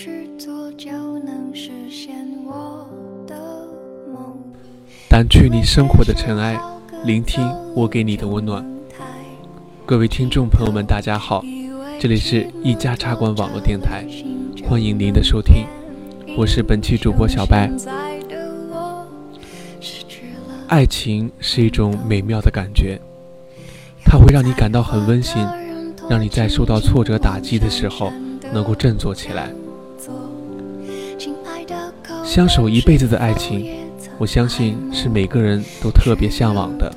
去做，就能实现我的梦。掸去你生活的尘埃，聆听我给你的温暖。各位听众朋友们，大家好，这里是一家茶馆网络电台，欢迎您的收听，我是本期主播小白。爱情是一种美妙的感觉，它会让你感到很温馨，让你在受到挫折打击的时候能够振作起来。相守一辈子的爱情，我相信是每个人都特别向往的。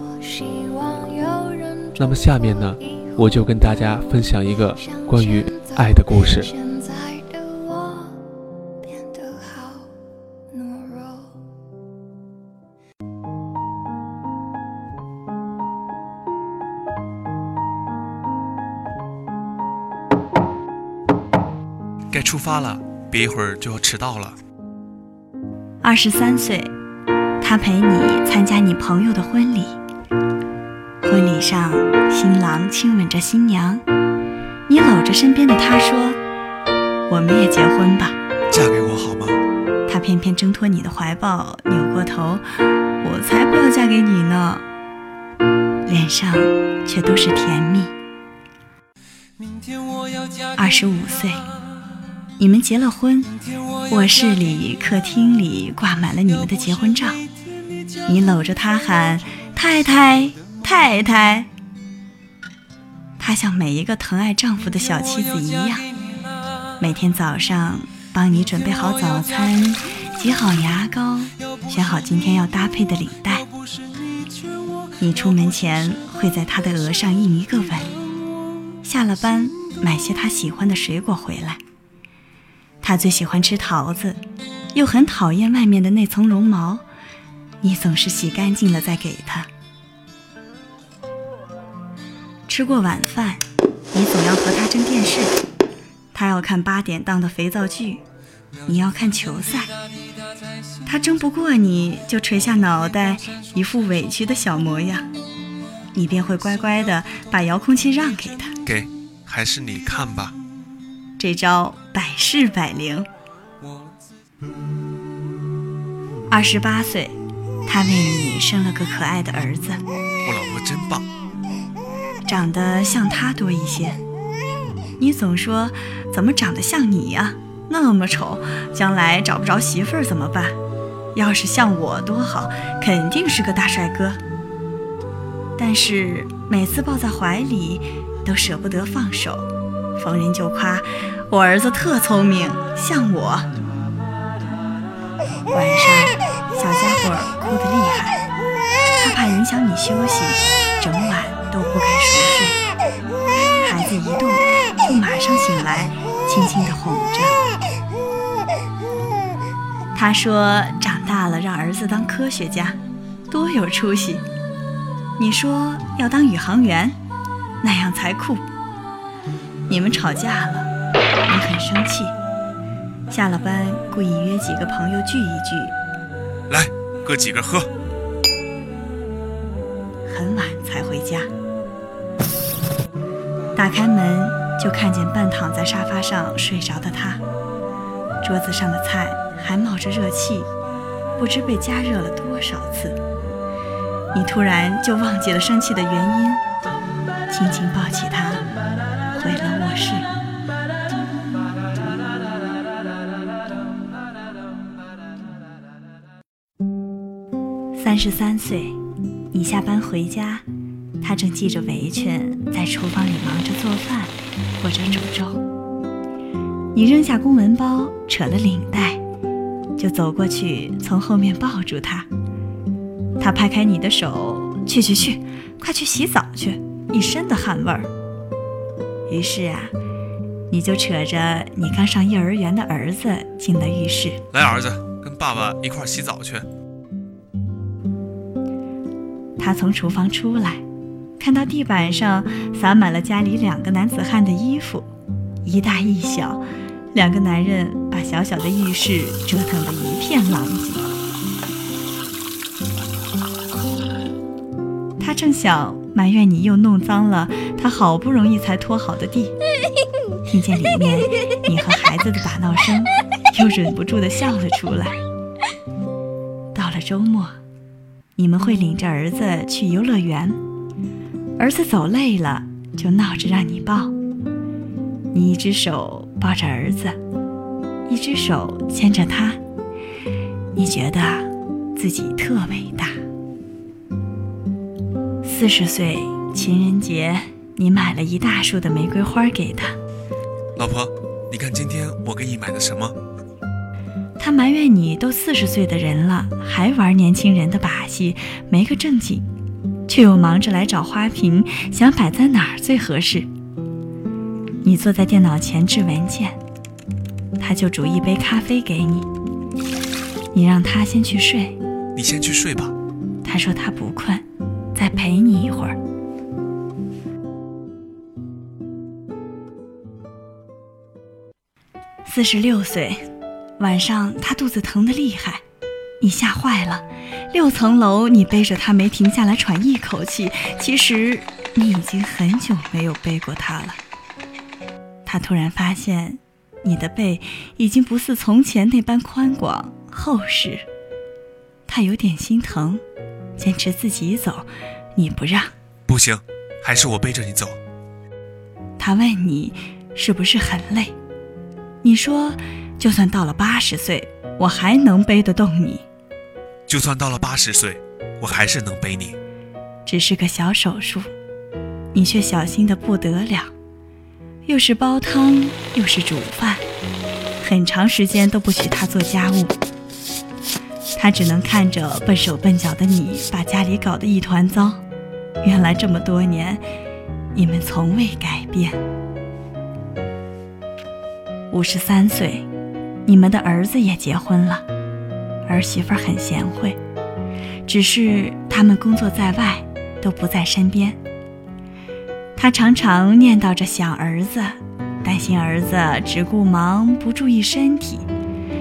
那么下面呢，我就跟大家分享一个关于爱的故事。该出发了，别一会儿就要迟到了。二十三岁，他陪你参加你朋友的婚礼。婚礼上，新郎亲吻着新娘，你搂着身边的他说：“我们也结婚吧，嫁给我好吗？”他偏偏挣脱你的怀抱，扭过头：“我才不要嫁给你呢。”脸上却都是甜蜜。二十五岁。你们结了婚，卧室里、客厅里挂满了你们的结婚照。你搂着他喊：“太太，太太。”她像每一个疼爱丈夫的小妻子一样，每天早上帮你准备好早餐，挤好牙膏，选好今天要搭配的领带。你出门前会在她的额上印一个吻，下了班买些她喜欢的水果回来。他最喜欢吃桃子，又很讨厌外面的那层绒毛，你总是洗干净了再给他。吃过晚饭，你总要和他争电视，他要看八点档的肥皂剧，你要看球赛。他争不过你就垂下脑袋，一副委屈的小模样，你便会乖乖的把遥控器让给他。给，还是你看吧。这招百试百灵。二十八岁，他为你生了个可爱的儿子。我老婆真棒，长得像他多一些。你总说怎么长得像你呀？那么丑，将来找不着媳妇儿怎么办？要是像我多好，肯定是个大帅哥。但是每次抱在怀里，都舍不得放手。逢人就夸我儿子特聪明，像我。晚上小家伙哭得厉害，他怕影响你休息，整晚都不敢熟睡。孩子一动就马上醒来，轻轻地哄着。他说长大了让儿子当科学家，多有出息。你说要当宇航员，那样才酷。你们吵架了，你很生气。下了班故意约几个朋友聚一聚，来，哥几个喝。很晚才回家，打开门就看见半躺在沙发上睡着的他，桌子上的菜还冒着热气，不知被加热了多少次。你突然就忘记了生气的原因，轻轻抱起他。回了卧室。三十三岁，你下班回家，他正系着围裙在厨房里忙着做饭或者煮粥。你扔下公文包，扯了领带，就走过去，从后面抱住他。他拍开你的手，去去去，快去洗澡去，一身的汗味儿。于是啊，你就扯着你刚上幼儿园的儿子进了浴室。来，儿子，跟爸爸一块洗澡去。他从厨房出来，看到地板上洒满了家里两个男子汉的衣服，一大一小，两个男人把小小的浴室折腾得一片狼藉。他正想。埋怨你又弄脏了他好不容易才拖好的地，听见里面你和孩子的打闹声，又忍不住的笑了出来。到了周末，你们会领着儿子去游乐园，儿子走累了就闹着让你抱，你一只手抱着儿子，一只手牵着他，你觉得自己特伟大。四十岁情人节，你买了一大束的玫瑰花给他。老婆，你看今天我给你买的什么？他埋怨你都四十岁的人了，还玩年轻人的把戏，没个正经，却又忙着来找花瓶，想摆在哪儿最合适。你坐在电脑前制文件，他就煮一杯咖啡给你。你让他先去睡，你先去睡吧。他说他不困，再陪你一会儿。四十六岁，晚上他肚子疼得厉害，你吓坏了。六层楼，你背着他没停下来喘一口气。其实你已经很久没有背过他了。他突然发现，你的背已经不似从前那般宽广厚实。他有点心疼，坚持自己走，你不让。不行，还是我背着你走。他问你，是不是很累？你说，就算到了八十岁，我还能背得动你。就算到了八十岁，我还是能背你。只是个小手术，你却小心的不得了，又是煲汤，又是煮饭，很长时间都不许他做家务。他只能看着笨手笨脚的你把家里搞得一团糟。原来这么多年，你们从未改变。五十三岁，你们的儿子也结婚了，儿媳妇很贤惠，只是他们工作在外，都不在身边。他常常念叨着想儿子，担心儿子只顾忙不注意身体，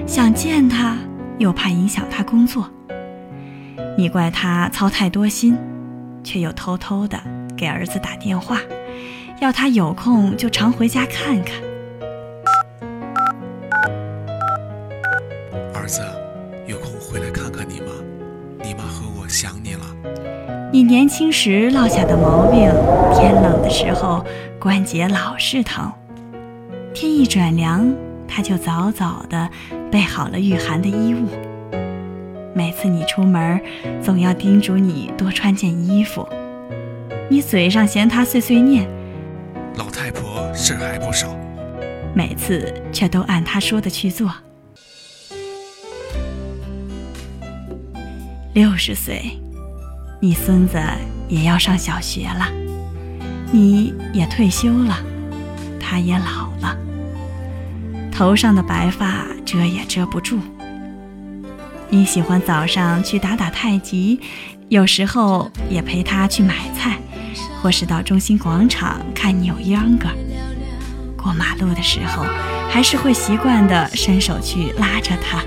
想见他又怕影响他工作。你怪他操太多心，却又偷偷的给儿子打电话，要他有空就常回家看看。子，有空回来看看你吗？你妈和我想你了。你年轻时落下的毛病，天冷的时候关节老是疼，天一转凉，他就早早的备好了御寒的衣物。每次你出门，总要叮嘱你多穿件衣服。你嘴上嫌他碎碎念，老太婆事儿还不少，每次却都按他说的去做。六十岁，你孙子也要上小学了，你也退休了，他也老了，头上的白发遮也遮不住。你喜欢早上去打打太极，有时候也陪他去买菜，或是到中心广场看扭秧歌。过马路的时候，还是会习惯地伸手去拉着他，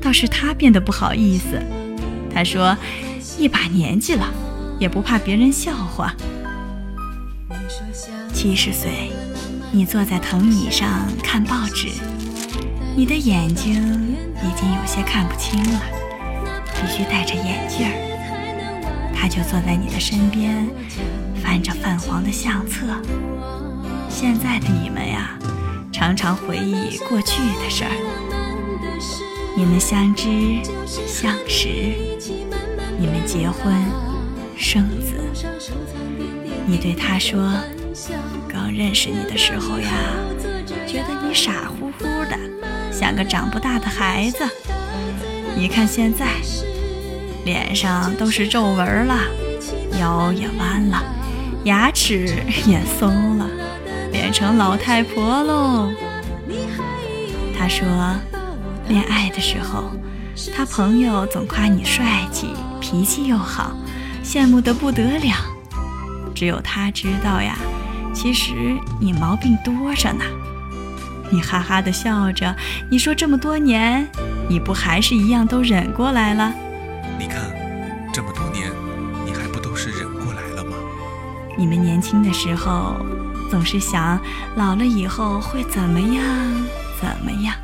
倒是他变得不好意思。他说：“一把年纪了，也不怕别人笑话。”七十岁，你坐在藤椅上看报纸，你的眼睛已经有些看不清了，必须戴着眼镜儿。他就坐在你的身边，翻着泛黄的相册。现在的你们呀，常常回忆过去的事儿。你们相知相识。你们结婚生子，你对他说：“刚认识你的时候呀，觉得你傻乎乎的，像个长不大的孩子。你看现在，脸上都是皱纹了，腰也弯了，牙齿也松了，变成老太婆喽。”他说：“恋爱的时候。”他朋友总夸你帅气，脾气又好，羡慕得不得了。只有他知道呀，其实你毛病多着呢。你哈哈的笑着，你说这么多年，你不还是一样都忍过来了？你看，这么多年，你还不都是忍过来了吗？你们年轻的时候，总是想老了以后会怎么样怎么样？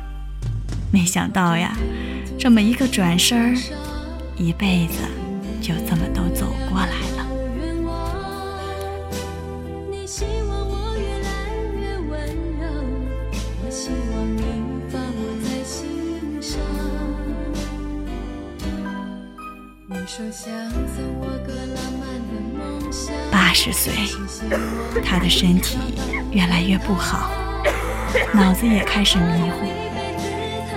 没想到呀，这么一个转身儿，一辈子就这么都走过来了。八十岁，他的身体越来越不好，脑子也开始迷糊，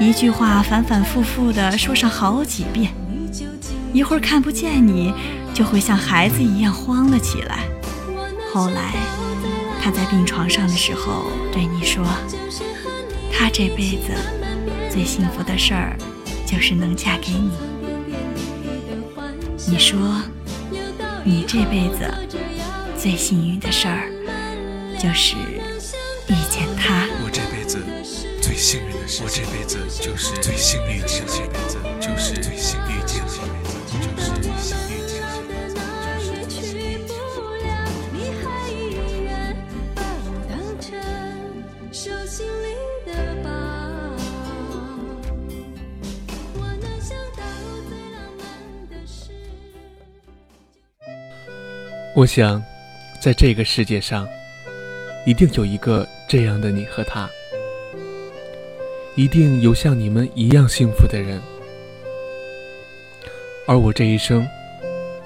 一句话反反复复的说上好几遍，一会儿看不见你，就会像孩子一样慌了起来。后来，他在病床上的时候对你说：“他这辈子最幸福的事儿，就是能嫁给你。”你说，你这辈子最幸运的事儿，就是遇见他。我这辈子最幸运，我这辈子就是最幸运的事，这辈子就是最幸运的这辈子就是最幸运见我想，在这个世界上，一定有一个这样的你和他，一定有像你们一样幸福的人。而我这一生，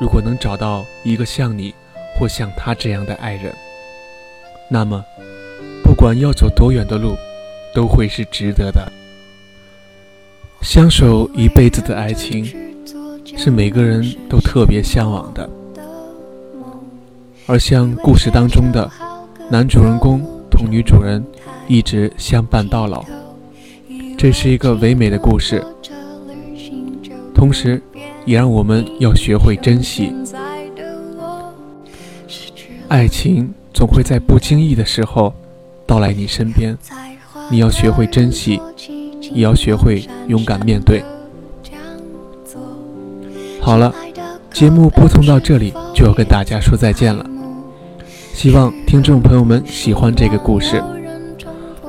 如果能找到一个像你或像他这样的爱人，那么，不管要走多远的路，都会是值得的。相守一辈子的爱情，是每个人都特别向往的。而像故事当中的男主人公同女主人一直相伴到老，这是一个唯美的故事，同时也让我们要学会珍惜。爱情总会在不经意的时候到来你身边，你要学会珍惜，也要学会勇敢面对。好了，节目播送到这里就要跟大家说再见了。希望听众朋友们喜欢这个故事。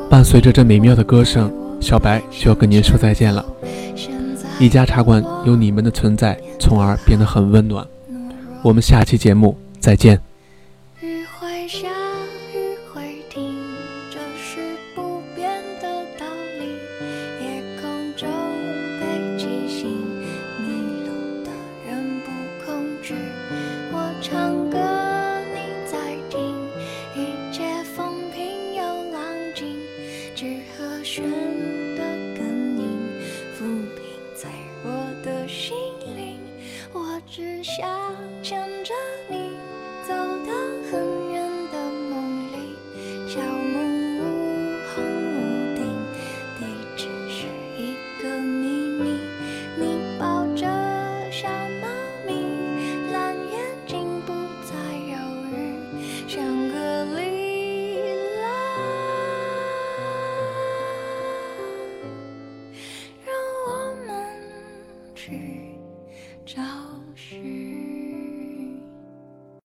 伴随着这美妙的歌声，小白就要跟您说再见了。一家茶馆有你们的存在，从而变得很温暖。我们下期节目再见。